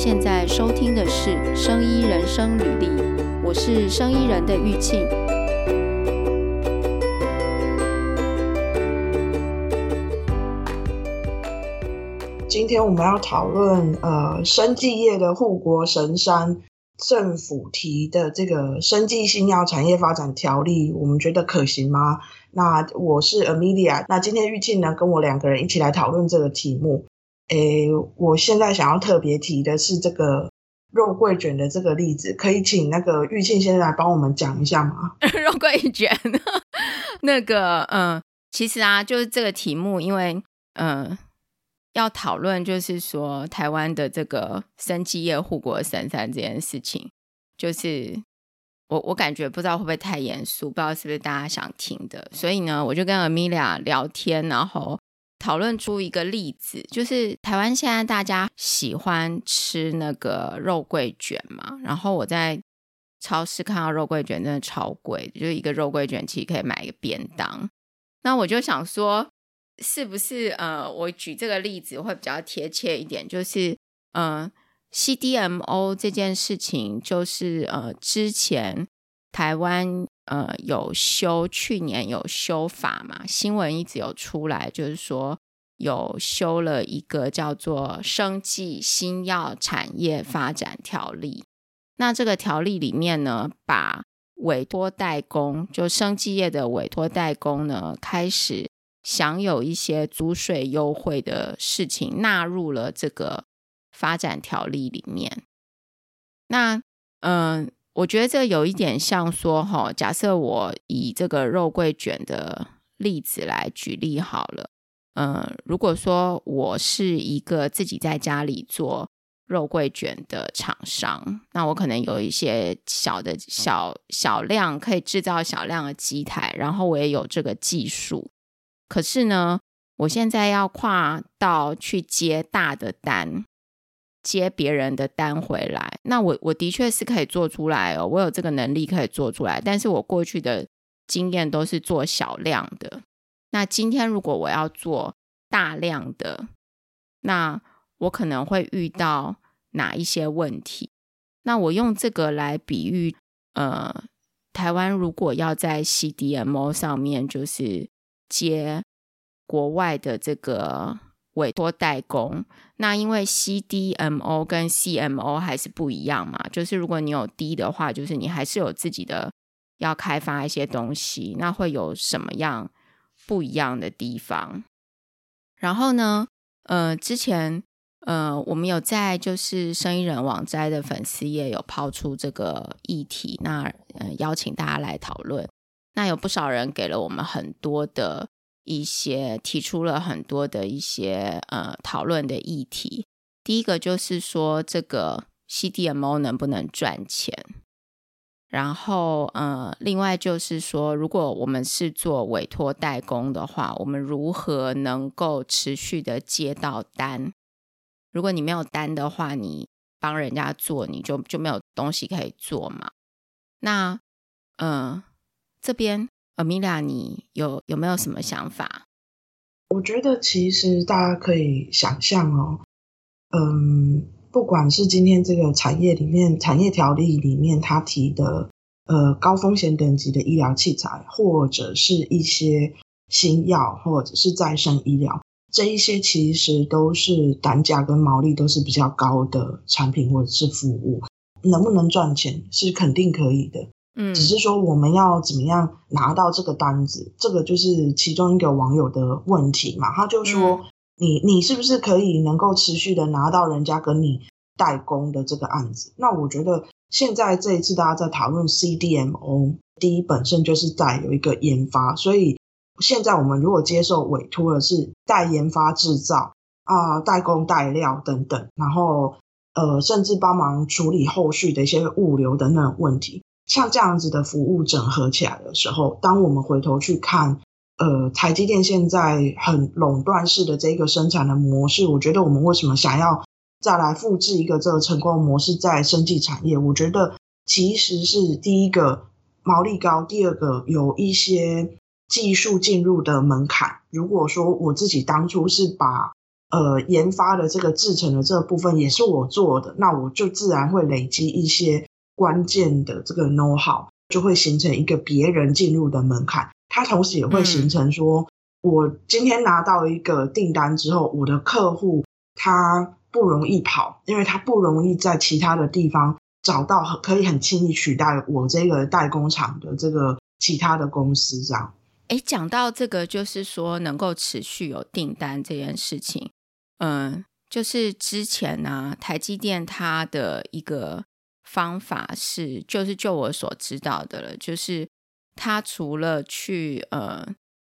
现在收听的是《生医人生履历》，我是生医人的玉庆。今天我们要讨论呃，生技业的护国神山，政府提的这个生技新药产业发展条例，我们觉得可行吗？那我是 Amelia，那今天玉庆呢，跟我两个人一起来讨论这个题目。诶，我现在想要特别提的是这个肉桂卷的这个例子，可以请那个玉庆先生来帮我们讲一下吗？肉桂卷，那个嗯，其实啊，就是这个题目，因为嗯，要讨论就是说台湾的这个生技业护国神山这件事情，就是我我感觉不知道会不会太严肃，不知道是不是大家想听的，所以呢，我就跟 Amelia 聊天，然后。讨论出一个例子，就是台湾现在大家喜欢吃那个肉桂卷嘛，然后我在超市看到肉桂卷真的超贵，就一个肉桂卷其实可以买一个便当。那我就想说，是不是呃，我举这个例子会比较贴切一点？就是呃，CDMO 这件事情，就是呃，之前台湾。呃，有修，去年有修法嘛？新闻一直有出来，就是说有修了一个叫做《生技新药产业发展条例》。那这个条例里面呢，把委托代工，就生技业的委托代工呢，开始享有一些租税优惠的事情，纳入了这个发展条例里面。那，嗯、我觉得这有一点像说，哈，假设我以这个肉桂卷的例子来举例好了，嗯，如果说我是一个自己在家里做肉桂卷的厂商，那我可能有一些小的小小量可以制造小量的机台，然后我也有这个技术，可是呢，我现在要跨到去接大的单。接别人的单回来，那我我的确是可以做出来哦，我有这个能力可以做出来。但是我过去的经验都是做小量的。那今天如果我要做大量的，那我可能会遇到哪一些问题？那我用这个来比喻，呃，台湾如果要在 CDMO 上面就是接国外的这个。委托代工，那因为 CDMO 跟 CMO 还是不一样嘛，就是如果你有 D 的话，就是你还是有自己的要开发一些东西，那会有什么样不一样的地方？然后呢，呃，之前呃，我们有在就是生意人网摘的粉丝页有抛出这个议题，那呃邀请大家来讨论，那有不少人给了我们很多的。一些提出了很多的一些呃讨论的议题。第一个就是说，这个 CDMO 能不能赚钱？然后呃，另外就是说，如果我们是做委托代工的话，我们如何能够持续的接到单？如果你没有单的话，你帮人家做，你就就没有东西可以做嘛？那嗯、呃，这边。阿米拉你有有没有什么想法？我觉得其实大家可以想象哦，嗯，不管是今天这个产业里面产业条例里面他提的呃高风险等级的医疗器材，或者是一些新药，或者是再生医疗，这一些其实都是单价跟毛利都是比较高的产品或者是服务，能不能赚钱是肯定可以的。嗯，只是说我们要怎么样拿到这个单子，这个就是其中一个网友的问题嘛。他就说你，你你是不是可以能够持续的拿到人家跟你代工的这个案子？那我觉得现在这一次大家在讨论 CDMO，第一本身就是在有一个研发，所以现在我们如果接受委托的是代研发制造啊、代工代料等等，然后呃，甚至帮忙处理后续的一些物流等等问题。像这样子的服务整合起来的时候，当我们回头去看，呃，台积电现在很垄断式的这个生产的模式，我觉得我们为什么想要再来复制一个这个成功模式在生技产业？我觉得其实是第一个毛利高，第二个有一些技术进入的门槛。如果说我自己当初是把呃研发的这个制程的这部分也是我做的，那我就自然会累积一些关键的这个 know how，就会形成一个别人进入的门槛。它同时也会形成说，嗯、我今天拿到一个订单之后，我的客户他不容易跑，因为他不容易在其他的地方找到可以很轻易取代我这个代工厂的这个其他的公司这样。哎，讲到这个，就是说能够持续有订单这件事情，嗯，就是之前呢、啊，台积电它的一个方法是，就是就我所知道的了，就是他除了去呃，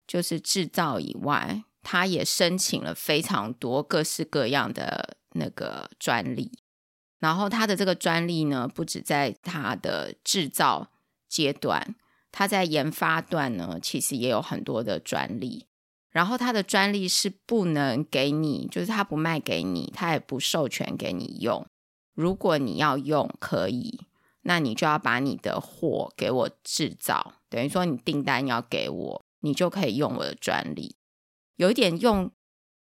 就是制造以外，他也申请了非常多各式各样的那个专利，然后他的这个专利呢，不止在他的制造阶段。他在研发段呢，其实也有很多的专利，然后他的专利是不能给你，就是他不卖给你，他也不授权给你用。如果你要用，可以，那你就要把你的货给我制造，等于说你订单要给我，你就可以用我的专利。有一点用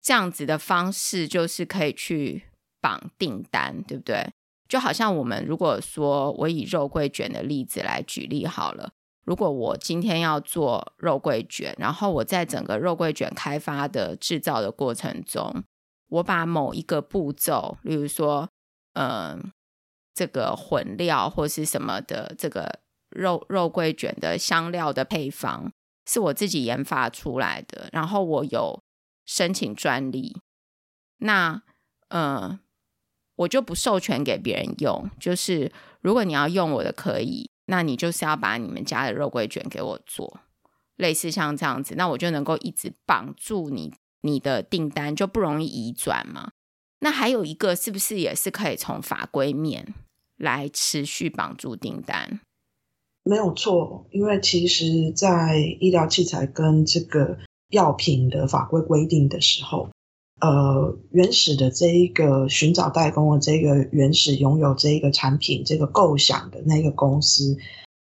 这样子的方式，就是可以去绑订单，对不对？就好像我们如果说我以肉桂卷的例子来举例好了。如果我今天要做肉桂卷，然后我在整个肉桂卷开发的制造的过程中，我把某一个步骤，例如说，呃，这个混料或是什么的，这个肉肉桂卷的香料的配方是我自己研发出来的，然后我有申请专利，那，嗯、呃，我就不授权给别人用，就是如果你要用我的，可以。那你就是要把你们家的肉桂卷给我做，类似像这样子，那我就能够一直绑住你，你的订单就不容易移转嘛。那还有一个是不是也是可以从法规面来持续绑住订单？没有错，因为其实，在医疗器材跟这个药品的法规规定的时候。呃，原始的这一个寻找代工的这个原始拥有这一个产品这个构想的那个公司，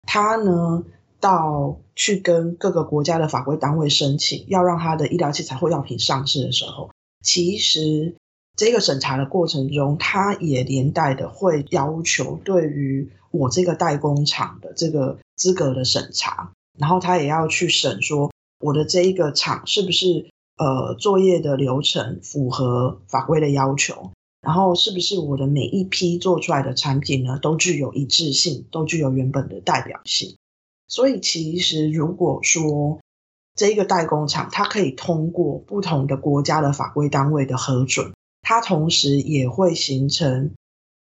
他呢到去跟各个国家的法规单位申请，要让他的医疗器材或药品上市的时候，其实这个审查的过程中，他也连带的会要求对于我这个代工厂的这个资格的审查，然后他也要去审说我的这一个厂是不是。呃，作业的流程符合法规的要求，然后是不是我的每一批做出来的产品呢，都具有一致性，都具有原本的代表性？所以其实如果说这一个代工厂，它可以通过不同的国家的法规单位的核准，它同时也会形成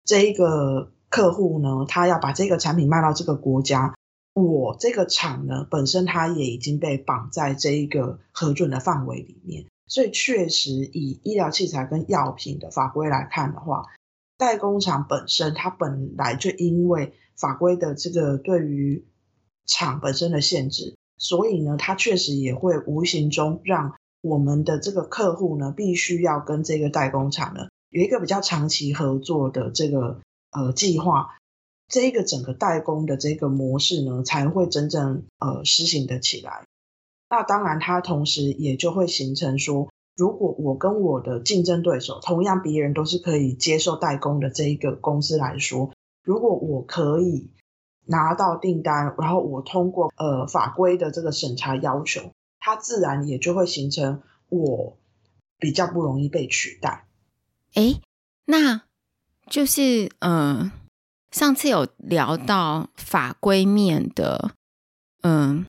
这一个客户呢，他要把这个产品卖到这个国家。我这个厂呢，本身它也已经被绑在这一个核准的范围里面，所以确实以医疗器材跟药品的法规来看的话，代工厂本身它本来就因为法规的这个对于厂本身的限制，所以呢，它确实也会无形中让我们的这个客户呢，必须要跟这个代工厂呢有一个比较长期合作的这个呃计划。这一个整个代工的这个模式呢，才会真正呃实行得起来。那当然，它同时也就会形成说，如果我跟我的竞争对手，同样别人都是可以接受代工的这一个公司来说，如果我可以拿到订单，然后我通过呃法规的这个审查要求，它自然也就会形成我比较不容易被取代。诶，那就是嗯。上次有聊到法规面的，嗯，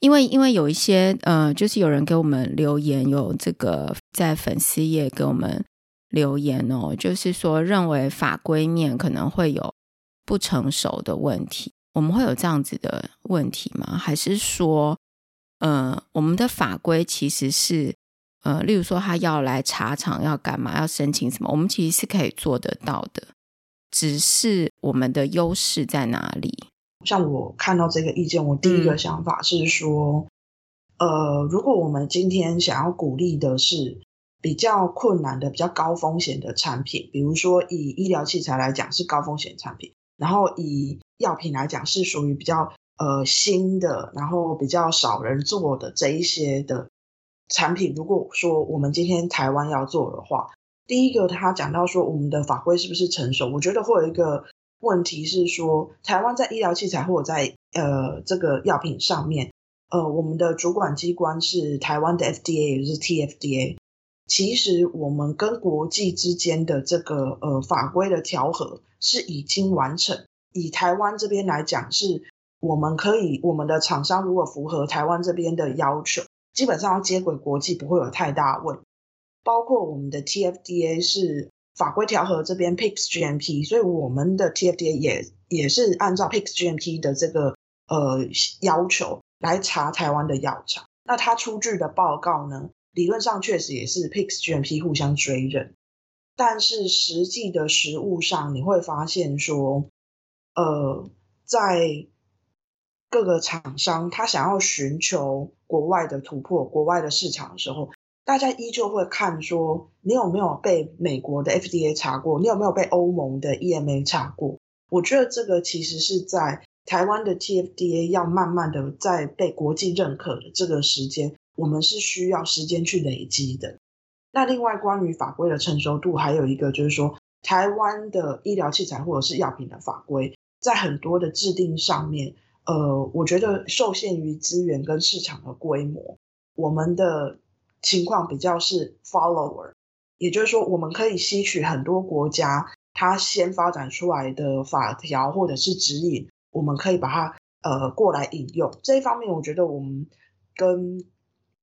因为因为有一些呃，就是有人给我们留言，有这个在粉丝页给我们留言哦，就是说认为法规面可能会有不成熟的问题，我们会有这样子的问题吗？还是说，呃，我们的法规其实是呃，例如说他要来茶厂要干嘛，要申请什么，我们其实是可以做得到的。只是我们的优势在哪里？像我看到这个意见，我第一个想法是说，嗯、呃，如果我们今天想要鼓励的是比较困难的、比较高风险的产品，比如说以医疗器材来讲是高风险产品，然后以药品来讲是属于比较呃新的，然后比较少人做的这一些的产品，如果说我们今天台湾要做的话，第一个他讲到说我们的法规是不是成熟？我觉得会有一个问题是说，台湾在医疗器材或者在呃这个药品上面，呃，我们的主管机关是台湾的 FDA，也就是 TFDA。其实我们跟国际之间的这个呃法规的调和是已经完成。以台湾这边来讲，是我们可以我们的厂商如果符合台湾这边的要求，基本上要接轨国际不会有太大问题。包括我们的 TFDA 是法规调和这边 PICS GMP，所以我们的 TFDA 也也是按照 PICS GMP 的这个呃要求来查台湾的药厂。那他出具的报告呢？理论上确实也是 PICS GMP 互相追认，但是实际的实务上，你会发现说，呃，在各个厂商他想要寻求国外的突破、国外的市场的时候，大家依旧会看说，你有没有被美国的 FDA 查过，你有没有被欧盟的 EMA 查过？我觉得这个其实是在台湾的 TFDA 要慢慢的在被国际认可的这个时间。我们是需要时间去累积的。那另外，关于法规的成熟度，还有一个就是说，台湾的医疗器材或者是药品的法规，在很多的制定上面，呃，我觉得受限于资源跟市场的规模，我们的情况比较是 follower，也就是说，我们可以吸取很多国家它先发展出来的法条或者是指引，我们可以把它呃过来引用。这一方面，我觉得我们跟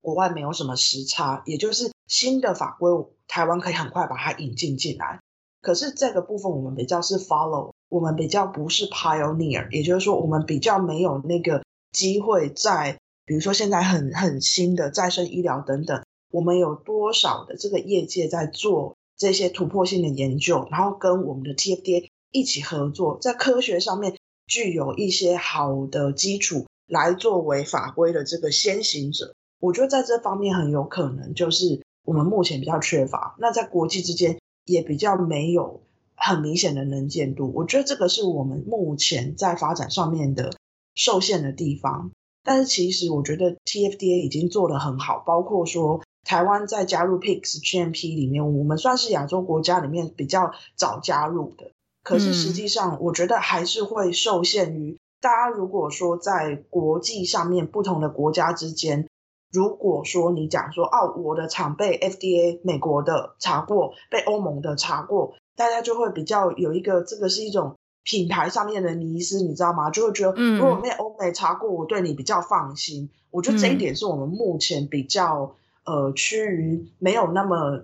国外没有什么时差，也就是新的法规，台湾可以很快把它引进进来。可是这个部分我们比较是 follow，我们比较不是 pioneer，也就是说我们比较没有那个机会在，比如说现在很很新的再生医疗等等，我们有多少的这个业界在做这些突破性的研究，然后跟我们的 TFDA 一起合作，在科学上面具有一些好的基础，来作为法规的这个先行者。我觉得在这方面很有可能就是我们目前比较缺乏，那在国际之间也比较没有很明显的能见度。我觉得这个是我们目前在发展上面的受限的地方。但是其实我觉得 TFDA 已经做得很好，包括说台湾在加入 PICS GMP 里面，我们算是亚洲国家里面比较早加入的。可是实际上，我觉得还是会受限于大家如果说在国际上面不同的国家之间。如果说你讲说哦，我的厂被 FDA 美国的查过，被欧盟的查过，大家就会比较有一个这个是一种品牌上面的迷失，你知道吗？就会觉得，如果被欧美查过，我对你比较放心。我觉得这一点是我们目前比较呃趋于没有那么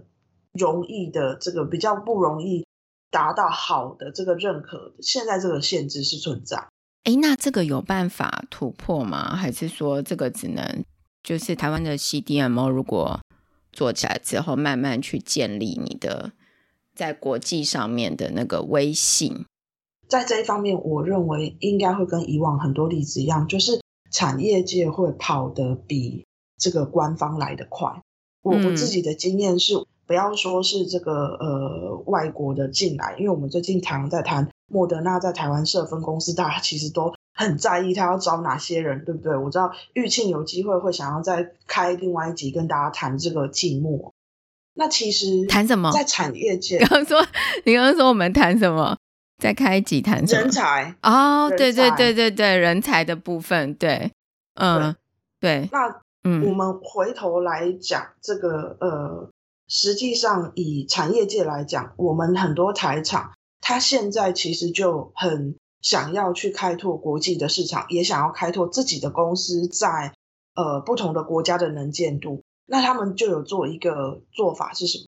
容易的这个比较不容易达到好的这个认可，现在这个限制是存在。哎，那这个有办法突破吗？还是说这个只能？就是台湾的 CDMO 如果做起来之后，慢慢去建立你的在国际上面的那个威信，在这一方面，我认为应该会跟以往很多例子一样，就是产业界会跑得比这个官方来得快。我我自己的经验是，不要说是这个呃外国的进来，因为我们最近常在谈莫德纳在台湾设分公司，大家其实都。很在意他要招哪些人，对不对？我知道玉庆有机会会想要再开另外一集跟大家谈这个寂寞。那其实谈什么？在产业界，刚刚说你刚刚说我们谈什么？再开一集谈？人才哦，对对对对对，人才的部分，对，嗯，对。对那嗯，我们回头来讲这个呃，实际上以产业界来讲，我们很多台厂，它现在其实就很。想要去开拓国际的市场，也想要开拓自己的公司在呃不同的国家的能见度，那他们就有做一个做法是什么？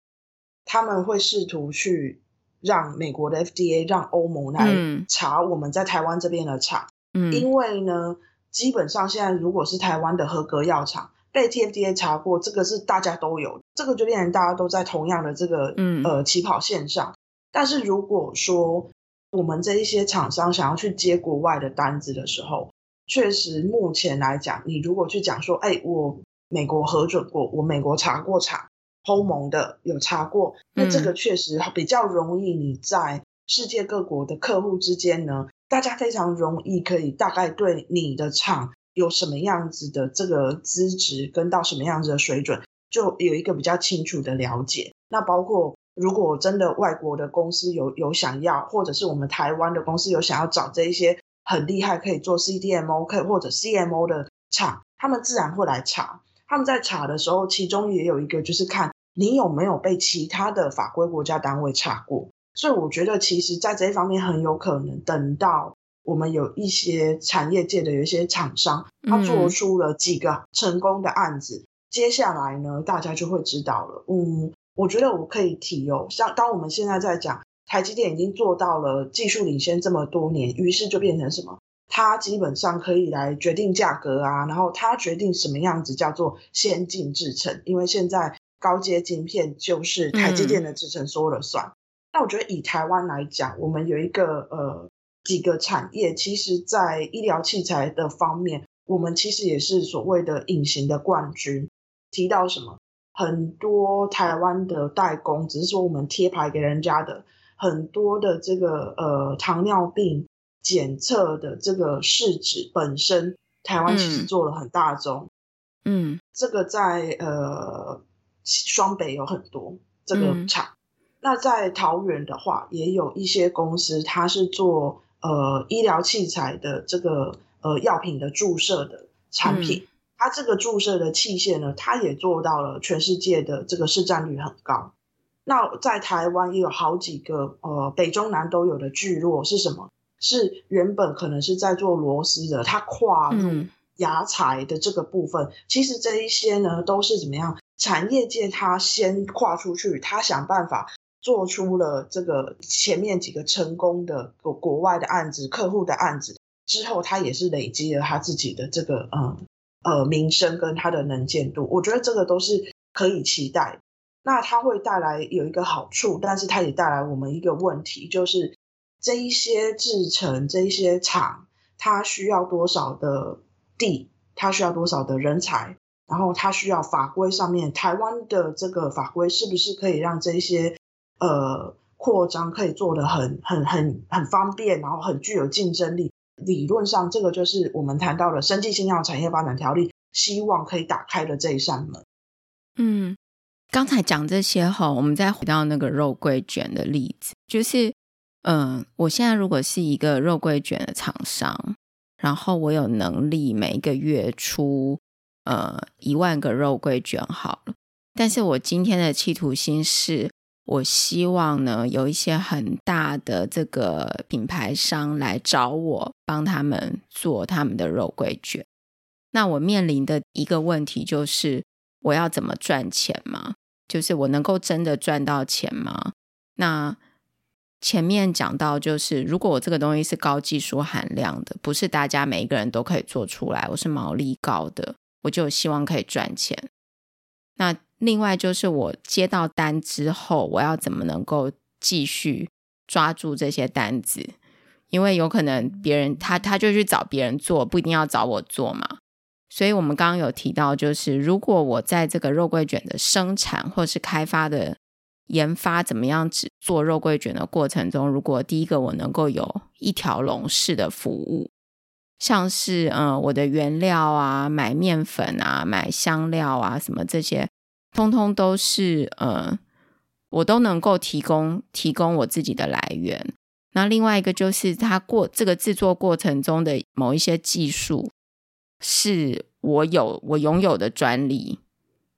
他们会试图去让美国的 FDA、让欧盟来查我们在台湾这边的厂，嗯，因为呢，基本上现在如果是台湾的合格药厂被 TFDA 查过，这个是大家都有，这个就变成大家都在同样的这个呃起跑线上。但是如果说我们这一些厂商想要去接国外的单子的时候，确实目前来讲，你如果去讲说，哎，我美国核准过，我美国查过厂，欧盟的有查过，那这个确实比较容易。你在世界各国的客户之间呢，大家非常容易可以大概对你的厂有什么样子的这个资质跟到什么样子的水准，就有一个比较清楚的了解。那包括如果真的外国的公司有有想要，或者是我们台湾的公司有想要找这一些很厉害可以做 CDMO 可以或者 CMO 的厂，他们自然会来查。他们在查的时候，其中也有一个就是看你有没有被其他的法规国家单位查过。所以我觉得，其实在这一方面很有可能，等到我们有一些产业界的有一些厂商，他做出了几个成功的案子，嗯、接下来呢，大家就会知道了。嗯，我觉得我可以提哦，像当我们现在在讲台积电已经做到了技术领先这么多年，于是就变成什么？它基本上可以来决定价格啊，然后它决定什么样子叫做先进制程，因为现在高阶晶片就是台积电的制程说了算。嗯、那我觉得以台湾来讲，我们有一个呃几个产业，其实在医疗器材的方面，我们其实也是所谓的隐形的冠军。提到什么？很多台湾的代工，只是说我们贴牌给人家的，很多的这个呃糖尿病。检测的这个试纸本身，台湾其实做了很大宗，嗯，这个在呃双北有很多这个厂，嗯、那在桃园的话，也有一些公司，它是做呃医疗器材的这个呃药品的注射的产品，嗯、它这个注射的器械呢，它也做到了全世界的这个市占率很高。那在台湾也有好几个呃北中南都有的聚落是什么？是原本可能是在做螺丝的，它跨入牙材的这个部分，嗯、其实这一些呢都是怎么样？产业界它先跨出去，它想办法做出了这个前面几个成功的国国外的案子、客户的案子之后，它也是累积了它自己的这个嗯呃名声跟它的能见度。我觉得这个都是可以期待。那它会带来有一个好处，但是它也带来我们一个问题，就是。这一些制成，这一些厂，它需要多少的地？它需要多少的人才？然后它需要法规上面，台湾的这个法规是不是可以让这一些呃扩张可以做得很很很很方便，然后很具有竞争力？理论上，这个就是我们谈到的《生技新药产业发展条例》，希望可以打开的这一扇门。嗯，刚才讲这些后，我们再回到那个肉桂卷的例子，就是。嗯，我现在如果是一个肉桂卷的厂商，然后我有能力每一个月出呃一万个肉桂卷好了，但是我今天的企图心是，我希望呢有一些很大的这个品牌商来找我帮他们做他们的肉桂卷，那我面临的一个问题就是我要怎么赚钱吗？就是我能够真的赚到钱吗？那前面讲到，就是如果我这个东西是高技术含量的，不是大家每一个人都可以做出来，我是毛利高的，我就希望可以赚钱。那另外就是我接到单之后，我要怎么能够继续抓住这些单子？因为有可能别人他他就去找别人做，不一定要找我做嘛。所以我们刚刚有提到，就是如果我在这个肉桂卷的生产或是开发的。研发怎么样制做肉桂卷的过程中，如果第一个我能够有一条龙式的服务，像是嗯我的原料啊、买面粉啊、买香料啊什么这些，通通都是呃我都能够提供提供我自己的来源。那另外一个就是它过这个制作过程中的某一些技术，是我有我拥有的专利。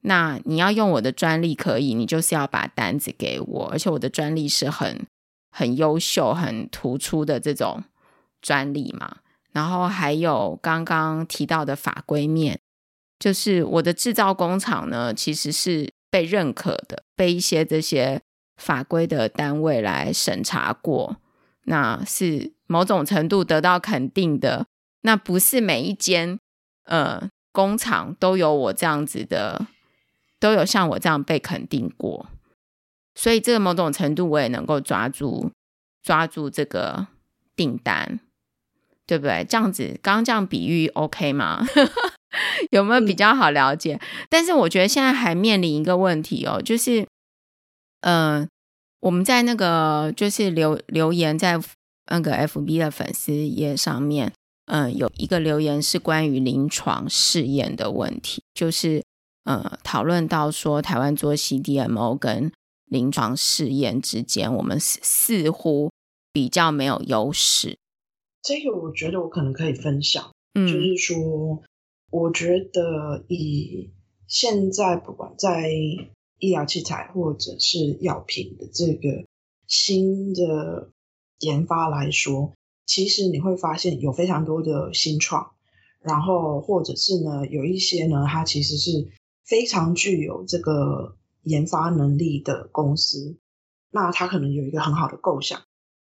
那你要用我的专利可以，你就是要把单子给我，而且我的专利是很很优秀、很突出的这种专利嘛。然后还有刚刚提到的法规面，就是我的制造工厂呢，其实是被认可的，被一些这些法规的单位来审查过，那是某种程度得到肯定的。那不是每一间呃工厂都有我这样子的。都有像我这样被肯定过，所以这个某种程度我也能够抓住抓住这个订单，对不对？这样子刚刚这样比喻 OK 吗？有没有比较好了解？嗯、但是我觉得现在还面临一个问题哦，就是嗯、呃，我们在那个就是留留言在那个 FB 的粉丝页上面，嗯、呃，有一个留言是关于临床试验的问题，就是。呃讨论到说，台湾做 CDMO 跟临床试验之间，我们似乎比较没有优势。这个我觉得我可能可以分享，嗯，就是说，我觉得以现在不管在医疗器材或者是药品的这个新的研发来说，其实你会发现有非常多的新创，然后或者是呢，有一些呢，它其实是非常具有这个研发能力的公司，那它可能有一个很好的构想，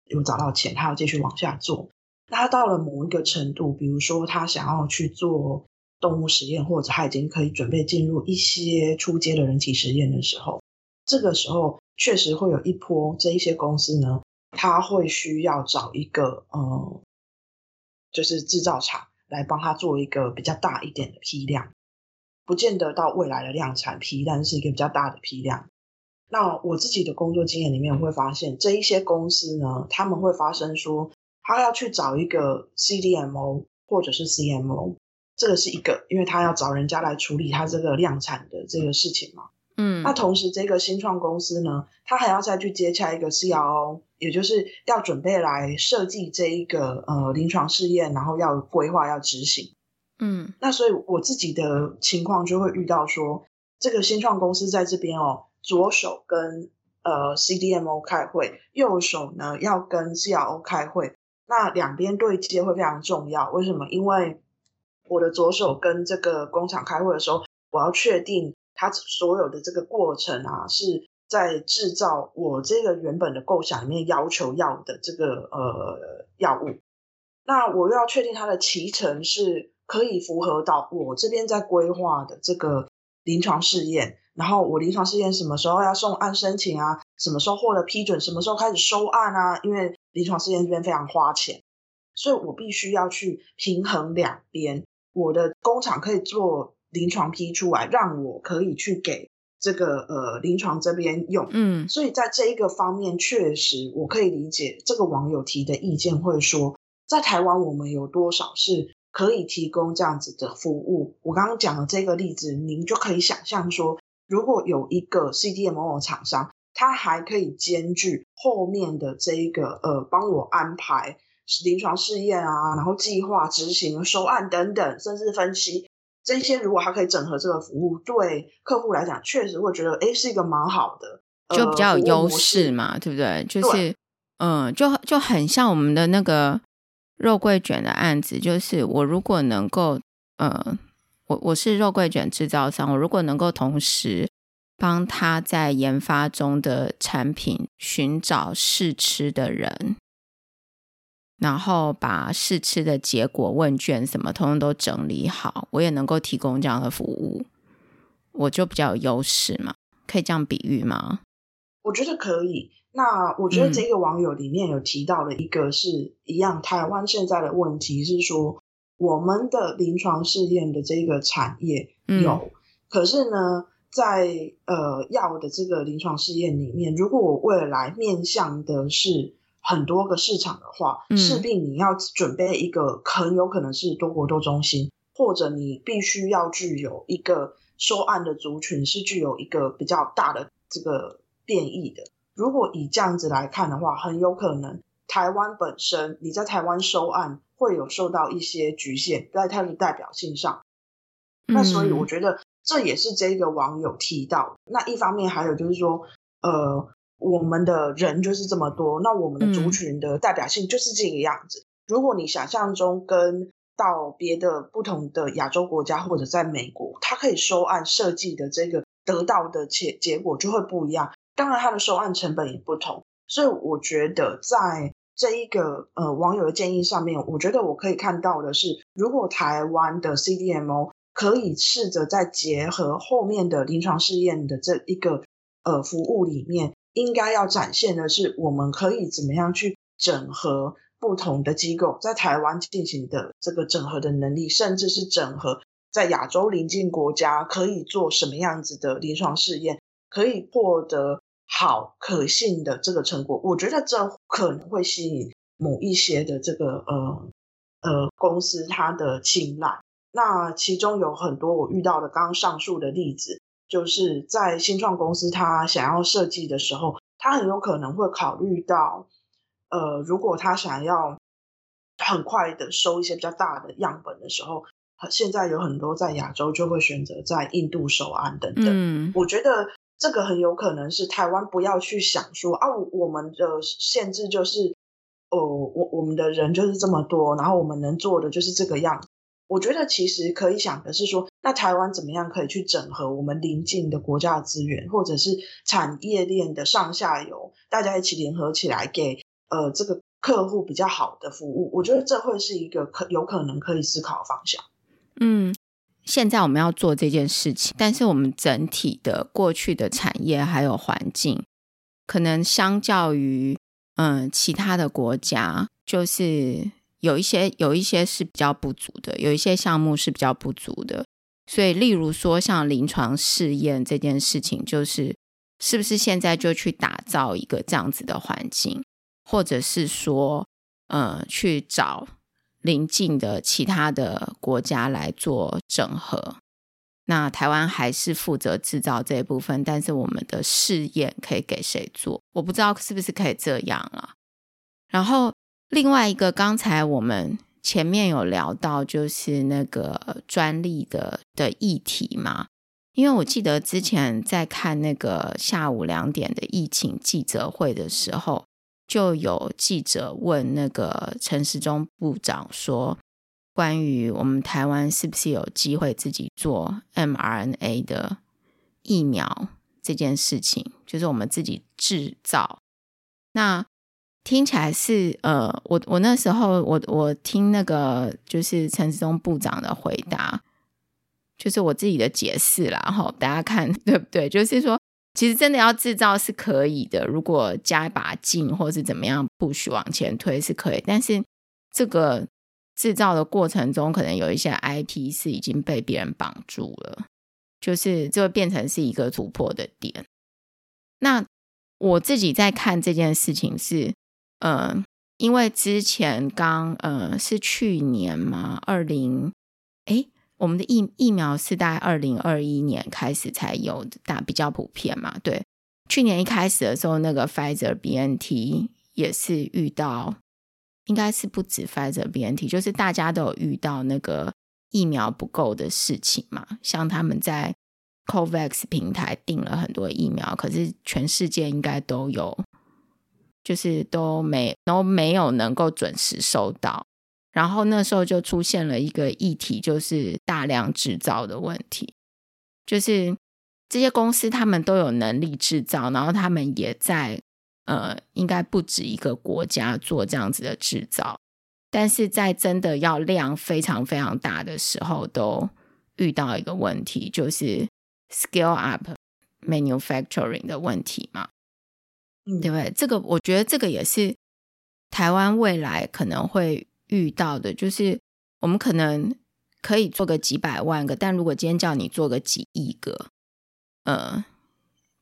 有找到钱，它要继续往下做。那他到了某一个程度，比如说他想要去做动物实验，或者他已经可以准备进入一些初阶的人体实验的时候，这个时候确实会有一波这一些公司呢，他会需要找一个呃，就是制造厂来帮他做一个比较大一点的批量，不见得到未来的量产批，但是一个比较大的批量。那我自己的工作经验里面我会发现，这一些公司呢，他们会发生说。他要去找一个 CDMO 或者是 CMO，这个是一个，因为他要找人家来处理他这个量产的这个事情嘛。嗯，那同时这个新创公司呢，他还要再去接洽一个 CRO，也就是要准备来设计这一个呃临床试验，然后要规划要执行。嗯，那所以我自己的情况就会遇到说，这个新创公司在这边哦，左手跟呃 CDMO 开会，右手呢要跟 CRO 开会。那两边对接会非常重要，为什么？因为我的左手跟这个工厂开会的时候，我要确定它所有的这个过程啊，是在制造我这个原本的构想里面要求要的这个呃药物。那我又要确定它的期程是可以符合到我这边在规划的这个临床试验。然后我临床试验什么时候要送案申请啊？什么时候获得批准？什么时候开始收案啊？因为临床试验这边非常花钱，所以我必须要去平衡两边。我的工厂可以做临床批出来，让我可以去给这个呃临床这边用。嗯，所以在这一个方面，确实我可以理解这个网友提的意见，会说在台湾我们有多少是可以提供这样子的服务。我刚刚讲的这个例子，您就可以想象说。如果有一个 CDMO 厂商，他还可以兼具后面的这一个呃，帮我安排临床试验啊，然后计划执行、收案等等，甚至分析这些，如果他可以整合这个服务，对客户来讲，确实会觉得哎，是一个蛮好的，就比较有优势嘛，对不对？就是嗯，就就很像我们的那个肉桂卷的案子，就是我如果能够呃。我我是肉桂卷制造商，我如果能够同时帮他在研发中的产品寻找试吃的人，然后把试吃的结果、问卷什么通通都整理好，我也能够提供这样的服务，我就比较有优势嘛？可以这样比喻吗？我觉得可以。那我觉得这个网友里面有提到的一个是一样，台湾现在的问题是说。我们的临床试验的这个产业有，嗯、可是呢，在呃药的这个临床试验里面，如果我未来面向的是很多个市场的话，嗯、势必你要准备一个很有可能是多国多中心，或者你必须要具有一个收案的族群是具有一个比较大的这个变异的。如果以这样子来看的话，很有可能台湾本身你在台湾收案。会有受到一些局限，在它的代表性上。那所以我觉得这也是这个网友提到。嗯、那一方面还有就是说，呃，我们的人就是这么多，那我们的族群的代表性就是这个样子。嗯、如果你想象中跟到别的不同的亚洲国家或者在美国，它可以收案设计的这个得到的结结果就会不一样。当然，它的收案成本也不同。所以我觉得在。这一个呃网友的建议上面，我觉得我可以看到的是，如果台湾的 CDMO 可以试着再结合后面的临床试验的这一个呃服务里面，应该要展现的是，我们可以怎么样去整合不同的机构在台湾进行的这个整合的能力，甚至是整合在亚洲邻近国家可以做什么样子的临床试验，可以获得。好可信的这个成果，我觉得这可能会吸引某一些的这个呃呃公司它的青睐。那其中有很多我遇到的刚刚上述的例子，就是在新创公司他想要设计的时候，他很有可能会考虑到，呃，如果他想要很快的收一些比较大的样本的时候，现在有很多在亚洲就会选择在印度收案等等。嗯，我觉得这个很有可能是台湾不要去想说啊，我们的限制就是，哦，我我们的人就是这么多，然后我们能做的就是这个样子。我觉得其实可以想的是说，那台湾怎么样可以去整合我们邻近的国家的资源，或者是产业链的上下游，大家一起联合起来给呃这个客户比较好的服务。我觉得这会是一个可有可能可以思考的方向。嗯，现在我们要做这件事情，但是我们整体的过去的产业还有环境，可能相较于嗯其他的国家，就是。有一些有一些是比较不足的，有一些项目是比较不足的，所以例如说像临床试验这件事情，就是是不是现在就去打造一个这样子的环境，或者是说，呃，去找邻近的其他的国家来做整合。那台湾还是负责制造这一部分，但是我们的试验可以给谁做？我不知道是不是可以这样啊？然后。另外一个，刚才我们前面有聊到，就是那个专利的的议题嘛。因为我记得之前在看那个下午两点的疫情记者会的时候，就有记者问那个陈时中部长说，关于我们台湾是不是有机会自己做 mRNA 的疫苗这件事情，就是我们自己制造。那听起来是呃，我我那时候我我听那个就是陈时中部长的回答，就是我自己的解释啦，哈，大家看对不对？就是说，其实真的要制造是可以的，如果加一把劲或是怎么样不许往前推是可以，但是这个制造的过程中，可能有一些 IP 是已经被别人绑住了，就是这会变成是一个突破的点。那我自己在看这件事情是。呃，因为之前刚呃是去年嘛，二零诶，我们的疫疫苗是在二零二一年开始才有的，大比较普遍嘛。对，去年一开始的时候，那个 Pfizer BNT 也是遇到，应该是不止 Pfizer BNT，就是大家都有遇到那个疫苗不够的事情嘛。像他们在 COVAX 平台订了很多疫苗，可是全世界应该都有。就是都没都没有能够准时收到，然后那时候就出现了一个议题，就是大量制造的问题。就是这些公司他们都有能力制造，然后他们也在呃，应该不止一个国家做这样子的制造，但是在真的要量非常非常大的时候，都遇到一个问题，就是 scale up manufacturing 的问题嘛。嗯，对不对？这个我觉得这个也是台湾未来可能会遇到的，就是我们可能可以做个几百万个，但如果今天叫你做个几亿个，呃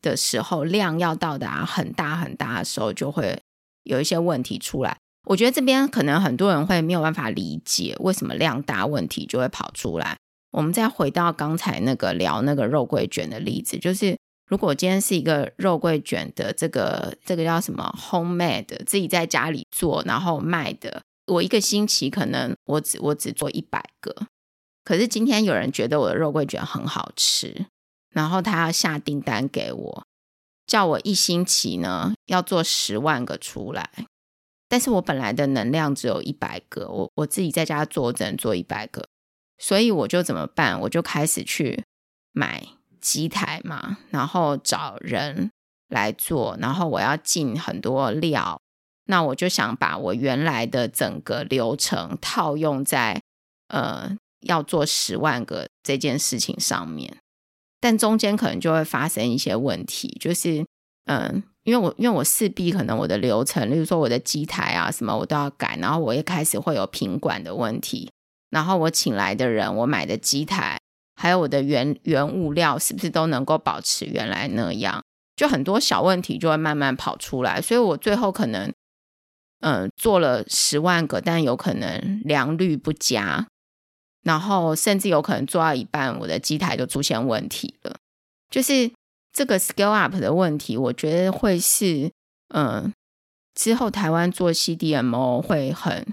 的时候，量要到达很大很大的时候，就会有一些问题出来。我觉得这边可能很多人会没有办法理解，为什么量大问题就会跑出来。我们再回到刚才那个聊那个肉桂卷的例子，就是。如果今天是一个肉桂卷的这个这个叫什么 homemade 自己在家里做然后卖的，我一个星期可能我只我只做一百个，可是今天有人觉得我的肉桂卷很好吃，然后他要下订单给我，叫我一星期呢要做十万个出来，但是我本来的能量只有一百个，我我自己在家做我只能做一百个，所以我就怎么办？我就开始去买。机台嘛，然后找人来做，然后我要进很多料，那我就想把我原来的整个流程套用在呃要做十万个这件事情上面，但中间可能就会发生一些问题，就是嗯、因为我因为我势必可能我的流程，例如说我的机台啊什么我都要改，然后我一开始会有品管的问题，然后我请来的人，我买的机台。还有我的原原物料是不是都能够保持原来那样？就很多小问题就会慢慢跑出来，所以我最后可能，嗯、做了十万个，但有可能良率不佳，然后甚至有可能做到一半，我的机台就出现问题了。就是这个 scale up 的问题，我觉得会是，嗯、之后台湾做 CDMO 会很，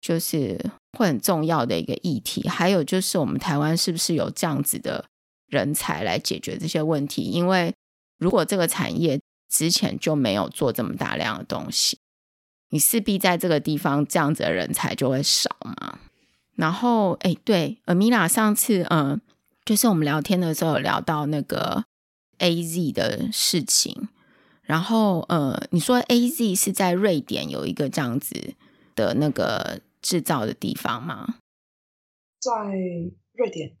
就是会很重要的一个议题。还有就是，我们台湾是不是有这样子的人才来解决这些问题？因为如果这个产业之前就没有做这么大量的东西，你势必在这个地方这样子的人才就会少嘛。然后，哎，对，Amila 上次，嗯，就是我们聊天的时候有聊到那个 AZ 的事情。然后，呃，你说 AZ 是在瑞典有一个这样子的那个制造的地方吗？在瑞典，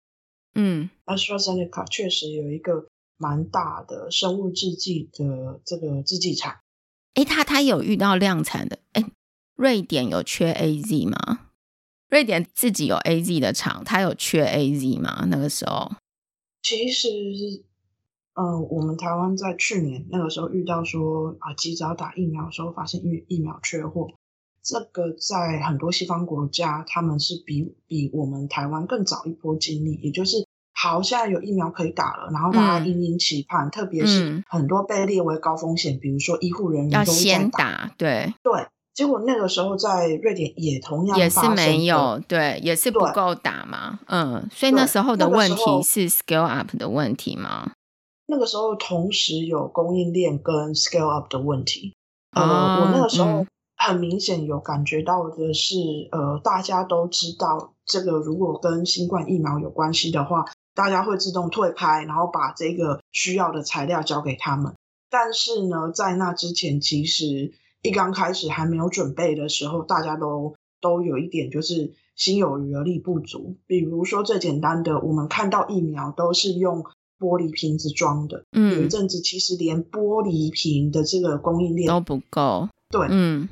嗯，AstraZeneca 确实有一个蛮大的生物制剂的这个制剂厂。哎，他他有遇到量产的？哎，瑞典有缺 AZ 吗？瑞典自己有 AZ 的厂，他有缺 AZ 吗？那个时候，其实，嗯、呃，我们台湾在去年那个时候遇到说啊，及早打疫苗的时候，发现疫疫苗缺货。这个在很多西方国家，他们是比比我们台湾更早一波经历，也就是好，现在有疫苗可以打了，然后大家殷殷期盼，嗯、特别是很多被列为高风险，嗯、比如说医护人员都要先打，对。对。结果那个时候在瑞典也同样也是没有，对，也是不够打嘛，嗯，所以那时候的问题是 scale up 的问题吗？那个时候同时有供应链跟 scale up 的问题，哦、呃，我那个时候很明显有感觉到的是，嗯、呃，大家都知道这个如果跟新冠疫苗有关系的话，大家会自动退开，然后把这个需要的材料交给他们，但是呢，在那之前其实。一刚开始还没有准备的时候，大家都都有一点就是心有余而力不足。比如说最简单的，我们看到疫苗都是用玻璃瓶子装的，嗯，有一阵子其实连玻璃瓶的这个供应链都不够。对，嗯，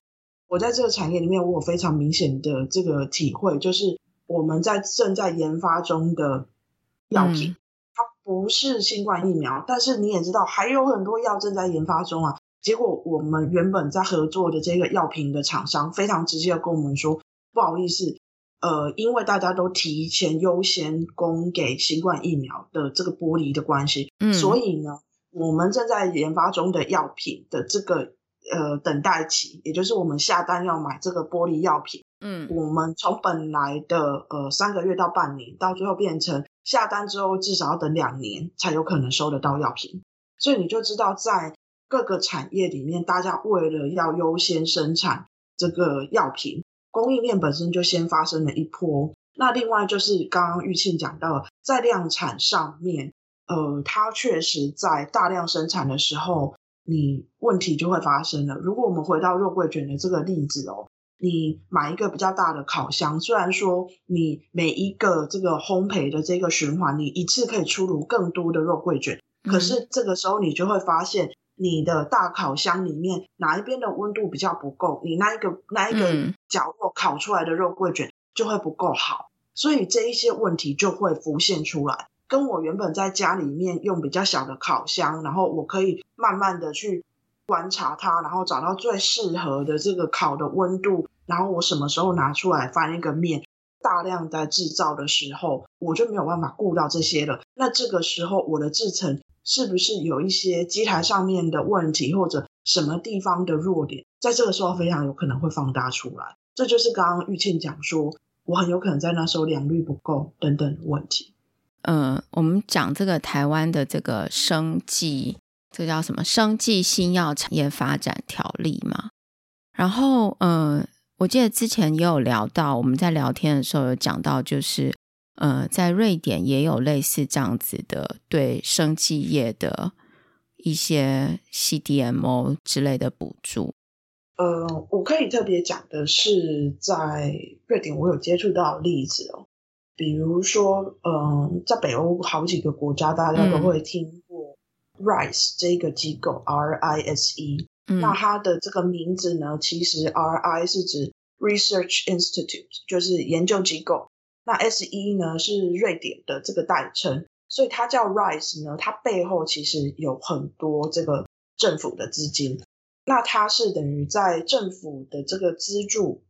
我在这个产业里面，我有非常明显的这个体会，就是我们在正在研发中的药品，嗯，它不是新冠疫苗，但是你也知道，还有很多药正在研发中啊。结果我们原本在合作的这个药品的厂商非常直接的跟我们说，不好意思，呃，因为大家都提前优先供给新冠疫苗的这个玻璃的关系，嗯，所以呢，我们正在研发中的药品的这个呃等待期，也就是我们下单要买这个玻璃药品，嗯，我们从本来的呃三个月到半年，到最后变成下单之后至少要等两年才有可能收得到药品，所以你就知道在。各个产业里面，大家为了要优先生产这个药品，供应链本身就先发生了一波。那另外就是刚刚玉庆讲到，在量产上面，呃，它确实在大量生产的时候，你问题就会发生了。如果我们回到肉桂卷的这个例子哦，你买一个比较大的烤箱，虽然说你每一个这个烘焙的这个循环，你一次可以出炉更多的肉桂卷，嗯、可是这个时候你就会发现。你的大烤箱里面哪一边的温度比较不够，你那一个那一个角落烤出来的肉桂卷就会不够好，所以这一些问题就会浮现出来。跟我原本在家里面用比较小的烤箱，然后我可以慢慢的去观察它，然后找到最适合的这个烤的温度，然后我什么时候拿出来翻一个面，大量在制造的时候，我就没有办法顾到这些了。那这个时候我的制程。是不是有一些机台上面的问题，或者什么地方的弱点，在这个时候非常有可能会放大出来？这就是刚刚玉庆讲说，我很有可能在那时候良率不够等等的问题。嗯、我们讲这个台湾的这个生技，这叫什么？生技新药产业发展条例嘛。然后，嗯、我记得之前也有聊到，我们在聊天的时候有讲到，就是。呃，在瑞典也有类似这样子的对生技业的一些 CDMO 之类的补助。呃，我可以特别讲的是，在瑞典我有接触到例子哦，比如说，嗯，在北欧好几个国家，大家都会听过 RISE 这个机构、嗯、R I S E，、嗯、那它的这个名字呢，其实 R I 是指 Research Institute，就是研究机构。那 S E 呢是瑞典的这个代称，所以它叫 RISE 呢，它背后其实有很多这个政府的资金。那它是等于在政府的这个资助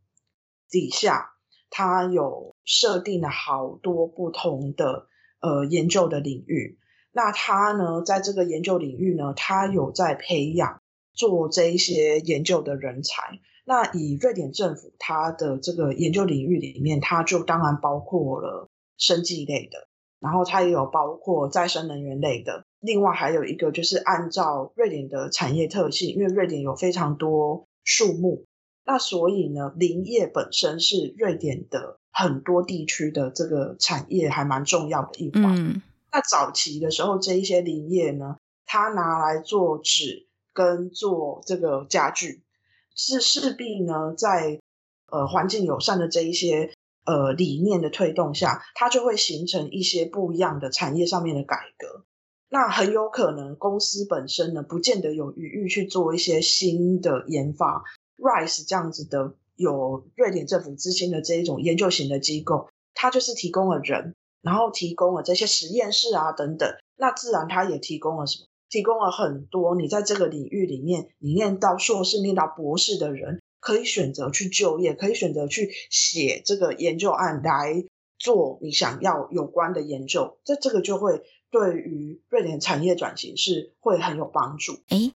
底下，它有设定了好多不同的呃研究的领域。那它呢，在这个研究领域呢，它有在培养做这一些研究的人才。那以瑞典政府它的这个研究领域里面，它就当然包括了生技类的，然后它也有包括再生能源类的。另外还有一个就是按照瑞典的产业特性，因为瑞典有非常多树木，那所以呢，林业本身是瑞典的很多地区的这个产业还蛮重要的一环。嗯，那早期的时候，这一些林业呢，它拿来做纸跟做这个家具，是势必呢在呃环境友善的这一些呃理念的推动下，它就会形成一些不一样的产业上面的改革。那很有可能公司本身呢，不见得有余裕去做一些新的研发。RISE 这样子的有瑞典政府资金的这一种研究型的机构，它就是提供了人，然后提供了这些实验室啊等等。那自然它也提供了什么？提供了很多你在这个领域里面，你念到硕士、念到博士的人，可以选择去就业，可以选择去写这个研究案来做你想要有关的研究。这这个就会。对于瑞典产业转型是会很有帮助。诶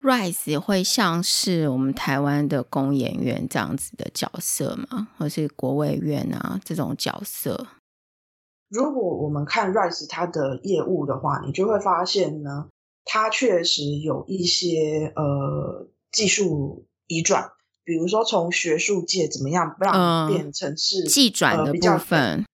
，RISE 会像是我们台湾的公研院这样子的角色吗？或是国卫院啊这种角色？如果我们看 RISE 它的业务的话，你就会发现呢，它确实有一些呃技术移转，比如说从学术界怎么样让变成是技转的部分。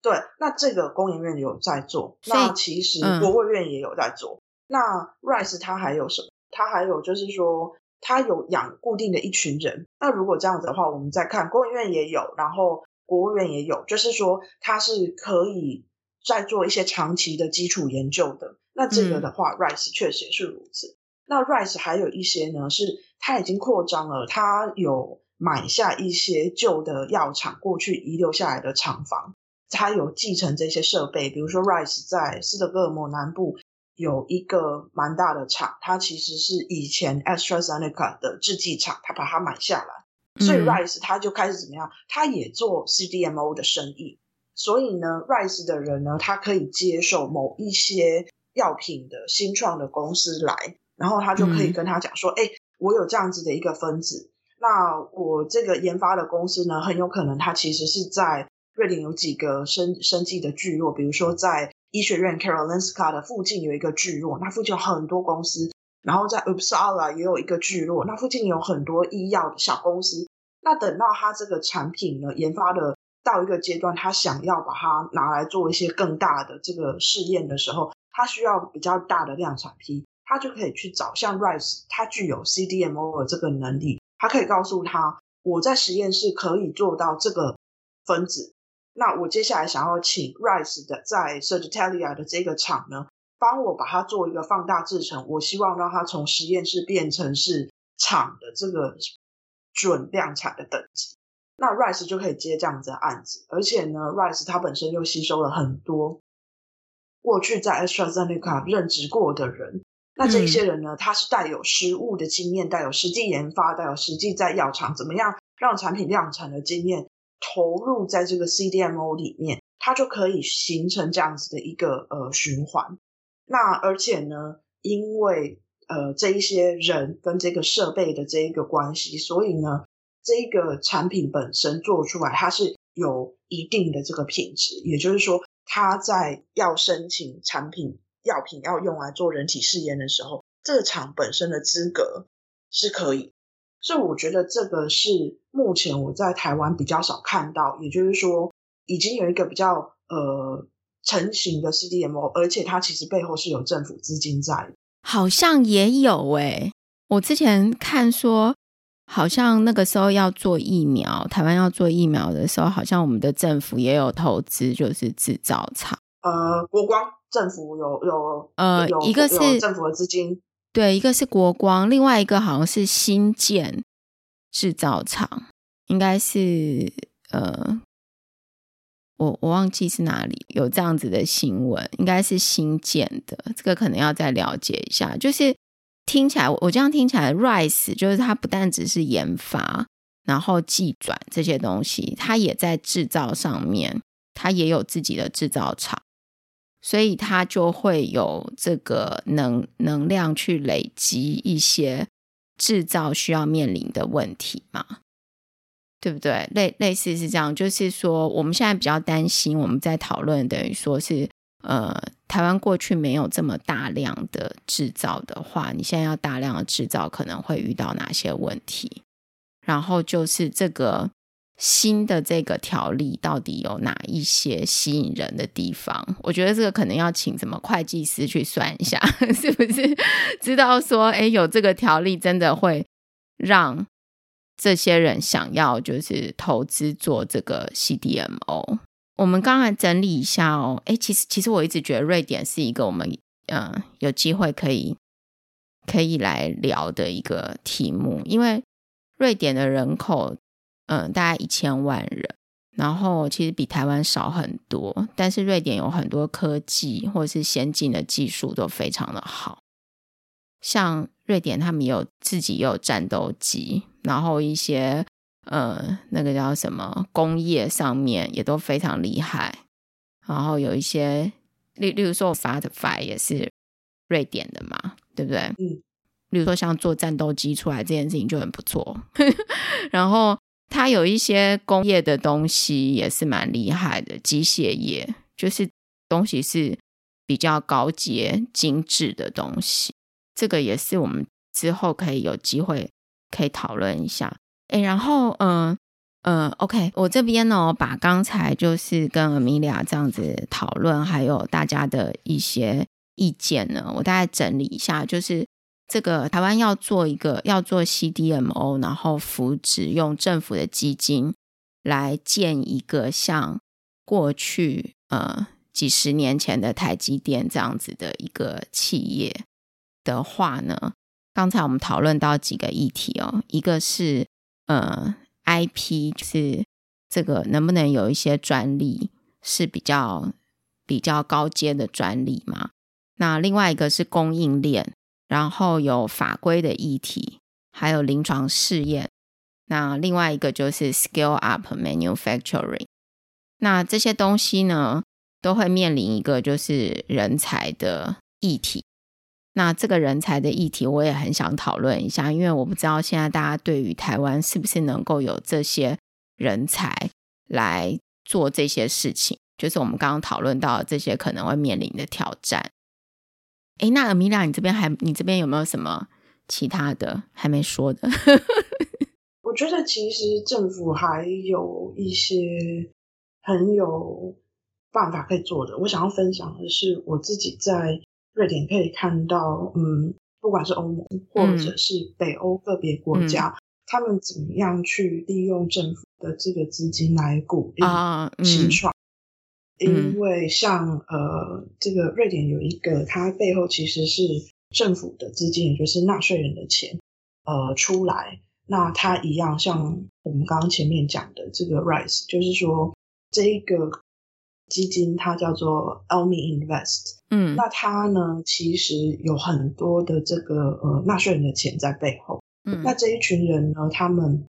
对，那这个工研院有在做，那其实国卫院也有在做。嗯、那 RISE 它还有什么？它还有就是说，它有养固定的一群人。那如果这样子的话，我们再看工研院也有，然后国务院也有，就是说它是可以再做一些长期的基础研究的。那这个的话、嗯、，Rice 确实也是如此。那 Rice 还有一些呢，是它已经扩张了，它有买下一些旧的药厂过去遗留下来的厂房。它有继承这些设备，比如说 Rice 在斯德哥尔摩南部有一个蛮大的厂，它其实是以前 AstraZeneca 的制剂厂，它把它买下来，所以 RISE 它就开始怎么样？它也做 CDMO 的生意，所以呢，RISE 的人呢，他可以接受某一些药品的新创的公司来，然后他就可以跟他讲说，哎、嗯，我有这样子的一个分子，那我这个研发的公司呢，很有可能它其实是在。瑞典有几个生生计的聚落，比如说在医学院 Karolinska 的附近有一个聚落，那附近有很多公司；然后在 Uppsala 也有一个聚落，那附近有很多医药的小公司。那等到他这个产品呢研发的到一个阶段，他想要把它拿来做一些更大的这个试验的时候，他需要比较大的量产批，他就可以去找像 RISE，它具有 CDMO 的这个能力，他可以告诉他，我在实验室可以做到这个分子。那我接下来想要请 RISE 的在 Södertälje 的这个厂呢，帮我把它做一个放大制成。我希望让它从实验室变成是厂的这个准量产的等级。那 RISE 就可以接这样子的案子，而且呢，RISE 它本身又吸收了很多过去在 AstraZeneca 任职过的人。那这一些人呢，他是带有实物的经验，带有实际研发，带有实际在药厂怎么样让产品量产的经验。投入在这个 CDMO 里面，它就可以形成这样子的一个呃循环。那而且呢，因为呃这一些人跟这个设备的这一个关系，所以呢，这个产品本身做出来，它是有一定的这个品质。也就是说，它在要申请产品药品要用来做人体试验的时候，这个厂本身的资格是可以。所以我觉得这个是目前我在台湾比较少看到，也就是说，已经有一个比较呃成型的 CDMO，而且它其实背后是有政府资金在。好像也有诶、欸，我之前看说，好像那个时候要做疫苗，台湾要做疫苗的时候，好像我们的政府也有投资，就是制造厂。呃，国光政府有有呃有一个是政府的资金。对，一个是国光，另外一个好像是新建制造厂，应该是呃，我我忘记是哪里有这样子的新闻，应该是新建的，这个可能要再了解一下。就是听起来，我这样听起来，RISE 就是它不但只是研发，然后技转这些东西，它也在制造上面，它也有自己的制造厂，所以它就会有这个能能量去累积一些制造需要面临的问题嘛，对不对？类类似是这样，就是说我们现在比较担心，我们在讨论等于说是呃，台湾过去没有这么大量的制造的话，你现在要大量的制造，可能会遇到哪些问题？然后就是这个新的这个条例到底有哪一些吸引人的地方？我觉得这个可能要请什么会计师去算一下，是不是知道说，哎，有这个条例真的会让这些人想要就是投资做这个 CDMO？我们刚才整理一下哦，哎，其实其实我一直觉得瑞典是一个我们嗯、有机会可以可以来聊的一个题目，因为。瑞典的人口，嗯，大概一千万人，然后其实比台湾少很多，但是瑞典有很多科技或者是先进的技术都非常的好，像瑞典他们有自己也有战斗机，然后一些呃那个叫什么工业上面也都非常厉害，然后有一些例例如说 Fortify 也是瑞典的嘛，对不对？嗯。比如说，像做战斗机出来这件事情就很不错，然后它有一些工业的东西也是蛮厉害的，机械业就是东西是比较高阶、精致的东西，这个也是我们之后可以有机会可以讨论一下。诶，然后嗯嗯，OK，我这边呢，把刚才就是跟 Amelia 这样子讨论，还有大家的一些意见呢，我大概整理一下，就是。这个台湾要做一个要做 CDMO，然后扶植用政府的基金来建一个像过去呃几十年前的台积电这样子的一个企业的话呢，刚才我们讨论到几个议题哦，一个是呃 IP，就是这个能不能有一些专利是比较比较高阶的专利嘛？那另外一个是供应链。然后有法规的议题，还有临床试验。那另外一个就是 scale up manufacturing。那这些东西呢，都会面临一个就是人才的议题。那这个人才的议题，我也很想讨论一下，因为我不知道现在大家对于台湾是不是能够有这些人才来做这些事情，就是我们刚刚讨论到的这些可能会面临的挑战。哎，那 Amelia，你这边还你这边有没有什么其他的还没说的？我觉得其实政府还有一些很有办法可以做的。我想要分享的是，我自己在瑞典可以看到，嗯，不管是欧盟或者是北欧个别国家，嗯、他们怎么样去利用政府的这个资金来鼓励新创。因为像呃，这个瑞典有一个，它背后其实是政府的资金，也就是纳税人的钱，呃，出来。那它一样，像我们刚刚前面讲的这个 RISE，就是说这一个基金它叫做 Almi Invest，嗯，那它呢其实有很多的这个呃纳税人的钱在背后，嗯，那这一群人呢，他们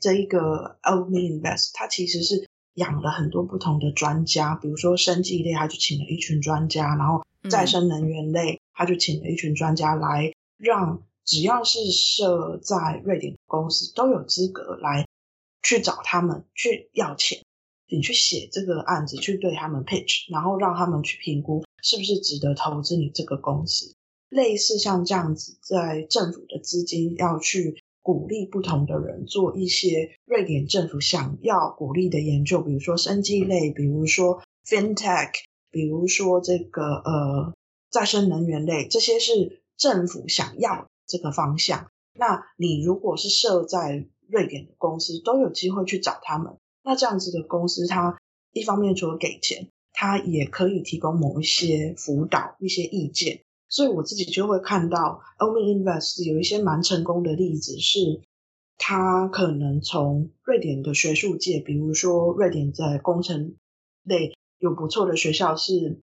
这一个 Almi Invest，它其实是。养了很多不同的专家，比如说生技类，他就请了一群专家；然后再生能源类，他就请了一群专家来，让只要是设在瑞典的公司都有资格来去找他们去要钱，你去写这个案子，去对他们 pitch，然后让他们去评估是不是值得投资你这个公司。类似像这样子，在政府的资金要去。鼓励不同的人做一些瑞典政府想要鼓励的研究，比如说生技类，比如说 FinTech，比如说这个呃再生能源类，这些是政府想要这个方向。那你如果是设在瑞典的公司，都有机会去找他们。那这样子的公司，它一方面除了给钱，它也可以提供某一些辅导、一些意见。所以我自己就会看到，Almi Invest 有一些蛮成功的例子，是他可能从瑞典的学术界，比如说瑞典在工程类有不错的学校是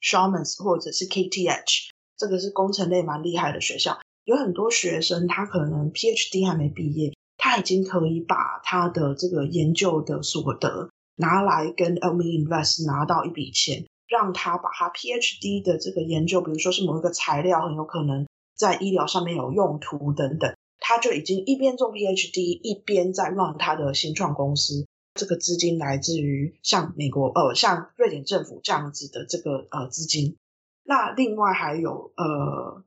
Chalmers 或者是 KTH，这个是工程类蛮厉害的学校，有很多学生他可能 PhD 还没毕业，他已经可以把他的这个研究的所得拿来跟 Elmi Invest 拿到一笔钱，让他把他 PhD 的这个研究，比如说是某一个材料很有可能在医疗上面有用途等等，他就已经一边做 PhD 一边在 run 他的新创公司。这个资金来自于像美国呃，像瑞典政府这样子的这个呃资金。那另外还有呃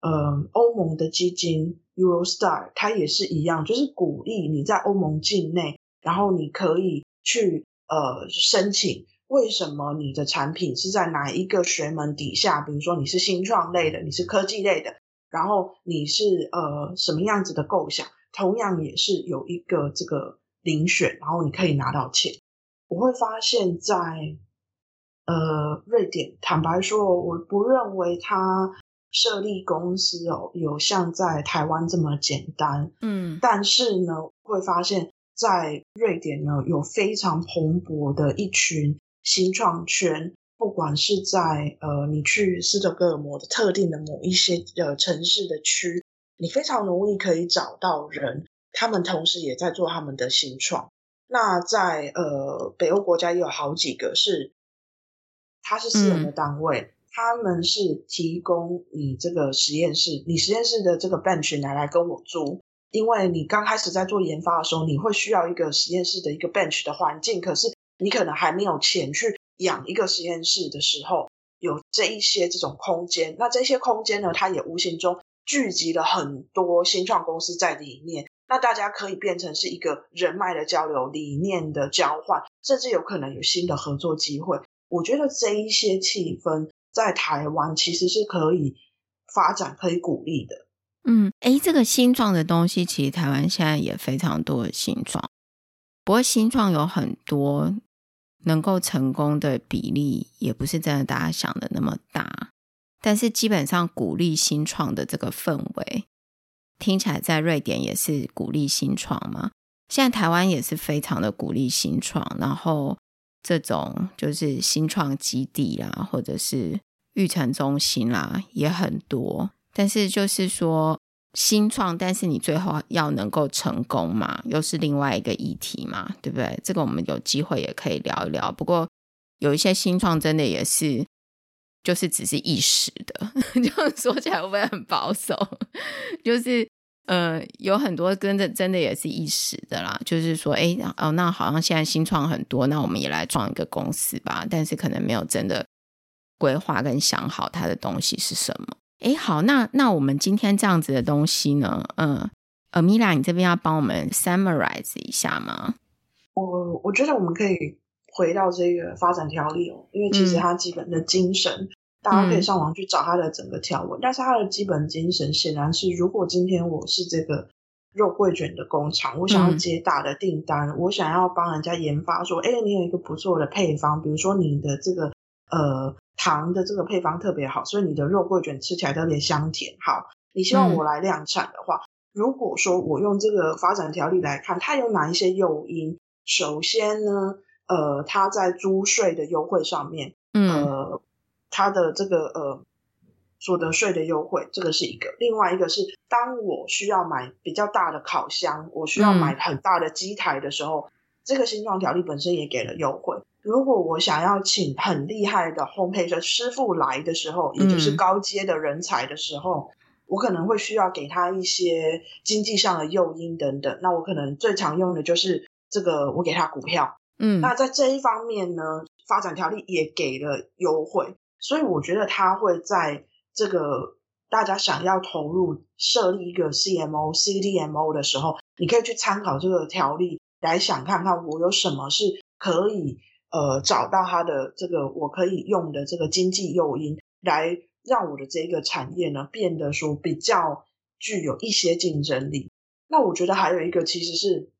呃欧盟的基金 Eurostar，它也是一样，就是鼓励你在欧盟境内，然后你可以去呃申请。为什么你的产品是在哪一个学门底下？比如说你是新创类的，你是科技类的，然后你是呃什么样子的构想？同样也是有一个这个。遴选，然后你可以拿到钱。我会发现在，在呃瑞典，坦白说，我不认为它设立公司哦有像在台湾这么简单。嗯，但是呢，会发现，在瑞典呢有非常蓬勃的一群新创圈，不管是在呃你去斯德哥尔摩的特定的某一些呃城市的区，你非常容易可以找到人。他们同时也在做他们的新创。那在呃北欧国家也有好几个是，他是私人的单位，嗯、他们是提供你这个实验室，你实验室的这个 bench 拿来跟我租，因为你刚开始在做研发的时候，你会需要一个实验室的一个 bench 的环境，可是你可能还没有钱去养一个实验室的时候，有这一些这种空间。那这些空间呢，它也无形中聚集了很多新创公司在里面。那大家可以变成是一个人脉的交流、理念的交换，甚至有可能有新的合作机会。我觉得这一些气氛在台湾其实是可以发展、可以鼓励的。嗯，诶，这个新创的东西，其实台湾现在也非常多的新创，不过新创有很多能够成功的比例，也不是真的大家想的那么大。但是基本上鼓励新创的这个氛围。听起来在瑞典也是鼓励新创嘛，现在台湾也是非常的鼓励新创，然后这种就是新创基地啦，或者是育成中心啦也很多。但是就是说新创，但是你最后要能够成功嘛，又是另外一个议题嘛，对不对？这个我们有机会也可以聊一聊。不过有一些新创真的也是，就是只是一时的，就说起来会不会很保守？就是。呃，有很多跟着真的也是一时的啦，就是说，哎，哦，那好像现在新创很多，那我们也来创一个公司吧。但是可能没有真的规划跟想好它的东西是什么。哎，好，那那我们今天这样子的东西呢？嗯，呃，Amelia，你这边要帮我们 summarize 一下吗？我我觉得我们可以回到这个发展条例哦，因为其实它基本的精神。嗯大家可以上网去找它的整个条文，嗯、但是它的基本精神显然是：如果今天我是这个肉桂卷的工厂，我想要接大的订单，嗯、我想要帮人家研发说，哎，你有一个不错的配方，比如说你的这个呃糖的这个配方特别好，所以你的肉桂卷吃起来特别香甜。好，你希望我来量产的话，嗯、如果说我用这个发展条例来看，它有哪一些诱因？首先呢，呃，它在租税的优惠上面，嗯。呃它的这个呃所得税的优惠，这个是一个；另外一个是，当我需要买比较大的烤箱，我需要买很大的机台的时候，嗯、这个新创条例本身也给了优惠。如果我想要请很厉害的烘焙师师傅来的时候，也就是高阶的人才的时候，嗯、我可能会需要给他一些经济上的诱因等等。那我可能最常用的就是这个，我给他股票。嗯，那在这一方面呢，发展条例也给了优惠。所以我觉得他会在这个大家想要投入设立一个 CMO、CDMO 的时候，你可以去参考这个条例来想看看我有什么是可以呃找到它的这个我可以用的这个经济诱因，来让我的这个产业呢变得说比较具有一些竞争力。那我觉得还有一个其实是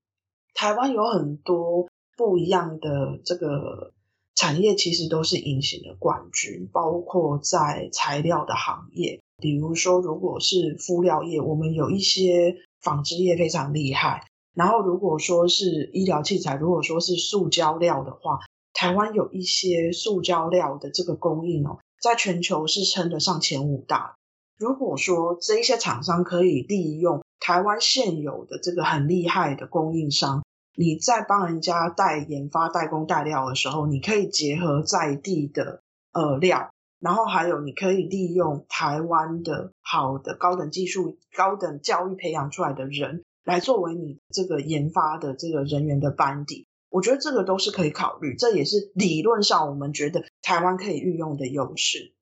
台湾有很多不一样的这个。产业其实都是隐形的冠军，包括在材料的行业，比如说，如果是敷料业，我们有一些纺织业非常厉害。然后，如果说是医疗器材，如果说是塑胶料的话，台湾有一些塑胶料的这个供应哦，在全球是称得上前五大。如果说这一些厂商可以利用台湾现有的这个很厉害的供应商，你在帮人家代研发、代工、代料的时候，你可以结合在地的呃料，然后还有你可以利用台湾的好的高等技术、高等教育培养出来的人，来作为你这个研发的这个人员的班底。我觉得这个都是可以考虑，这也是理论上我们觉得台湾可以运用的优势。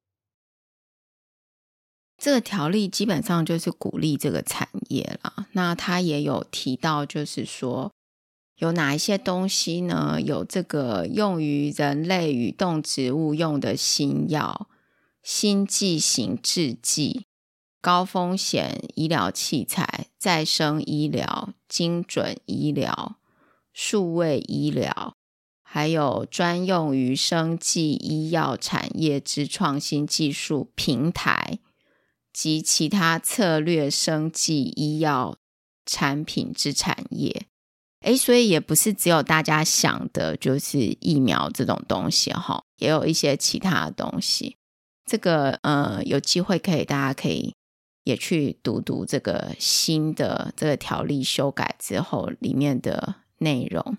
这个条例基本上就是鼓励这个产业了。那他也有提到，就是说有哪一些东西呢？有这个用于人类与动植物用的新药、新剂型制剂、高风险医疗器材、再生医疗、精准医疗。数位医疗，还有专用于生技医药产业之创新技术平台及其他策略生技医药产品之产业。诶，所以也不是只有大家想的，就是疫苗这种东西哈，也有一些其他的东西。这个呃，有机会可以，大家可以也去读读这个新的这个条例修改之后里面的。内容，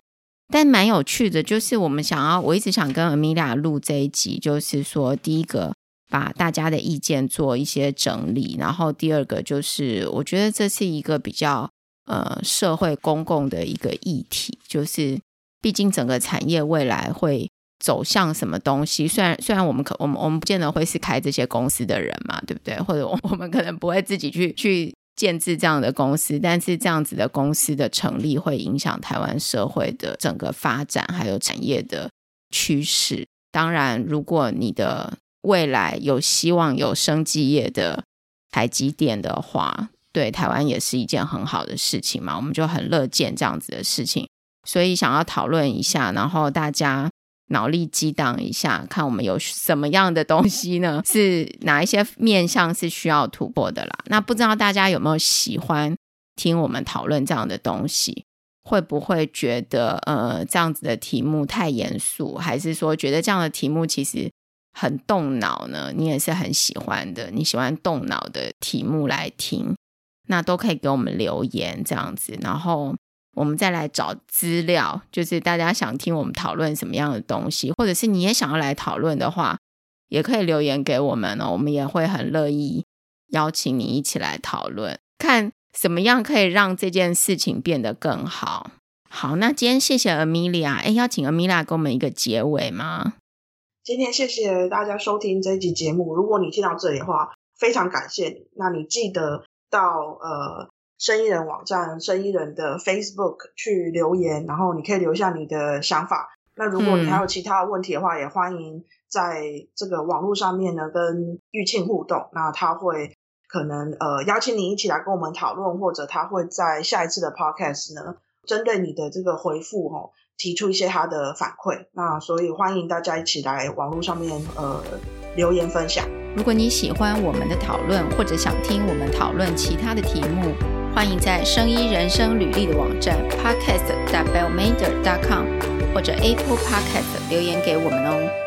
但蛮有趣的，就是我们想要，我一直想跟 Amelia 录这一集，就是说，第一个把大家的意见做一些整理，然后第二个就是，我觉得这是一个比较呃社会公共的一个议题，就是毕竟整个产业未来会走向什么东西，虽然虽然我们可我们我们不见得会是开这些公司的人嘛，对不对？或者我们可能不会自己去去。建置这样的公司，但是这样子的公司的成立会影响台湾社会的整个发展，还有产业的趋势。当然，如果你的未来有希望有生技业的台积电的话，对台湾也是一件很好的事情嘛，我们就很乐见这样子的事情。所以想要讨论一下，然后大家。脑力激荡一下，看我们有什么样的东西呢？是哪一些面向是需要突破的啦？那不知道大家有没有喜欢听我们讨论这样的东西？会不会觉得呃这样子的题目太严肃，还是说觉得这样的题目其实很动脑呢？你也是很喜欢的，你喜欢动脑的题目来听，那都可以给我们留言这样子，然后。我们再来找资料，就是大家想听我们讨论什么样的东西，或者是你也想要来讨论的话，也可以留言给我们哦，我们也会很乐意邀请你一起来讨论，看什么样可以让这件事情变得更好。好，那今天谢谢 Amelia，哎，邀请 Amelia 给我们一个结尾吗？今天谢谢大家收听这一集节目，如果你听到这里的话，非常感谢你。那你记得到呃。生意人网站、生意人的 Facebook 去留言，然后你可以留下你的想法。那如果你还有其他问题的话，也欢迎在这个网络上面呢跟玉庆互动。那他会可能呃邀请你一起来跟我们讨论，或者他会在下一次的 Podcast 呢针对你的这个回复哦提出一些他的反馈。那所以欢迎大家一起来网络上面呃留言分享。如果你喜欢我们的讨论，或者想听我们讨论其他的题目。欢迎在生医人生履历的网站 podcast.bellmander.com 或者 Apple Podcast 留言给我们哦。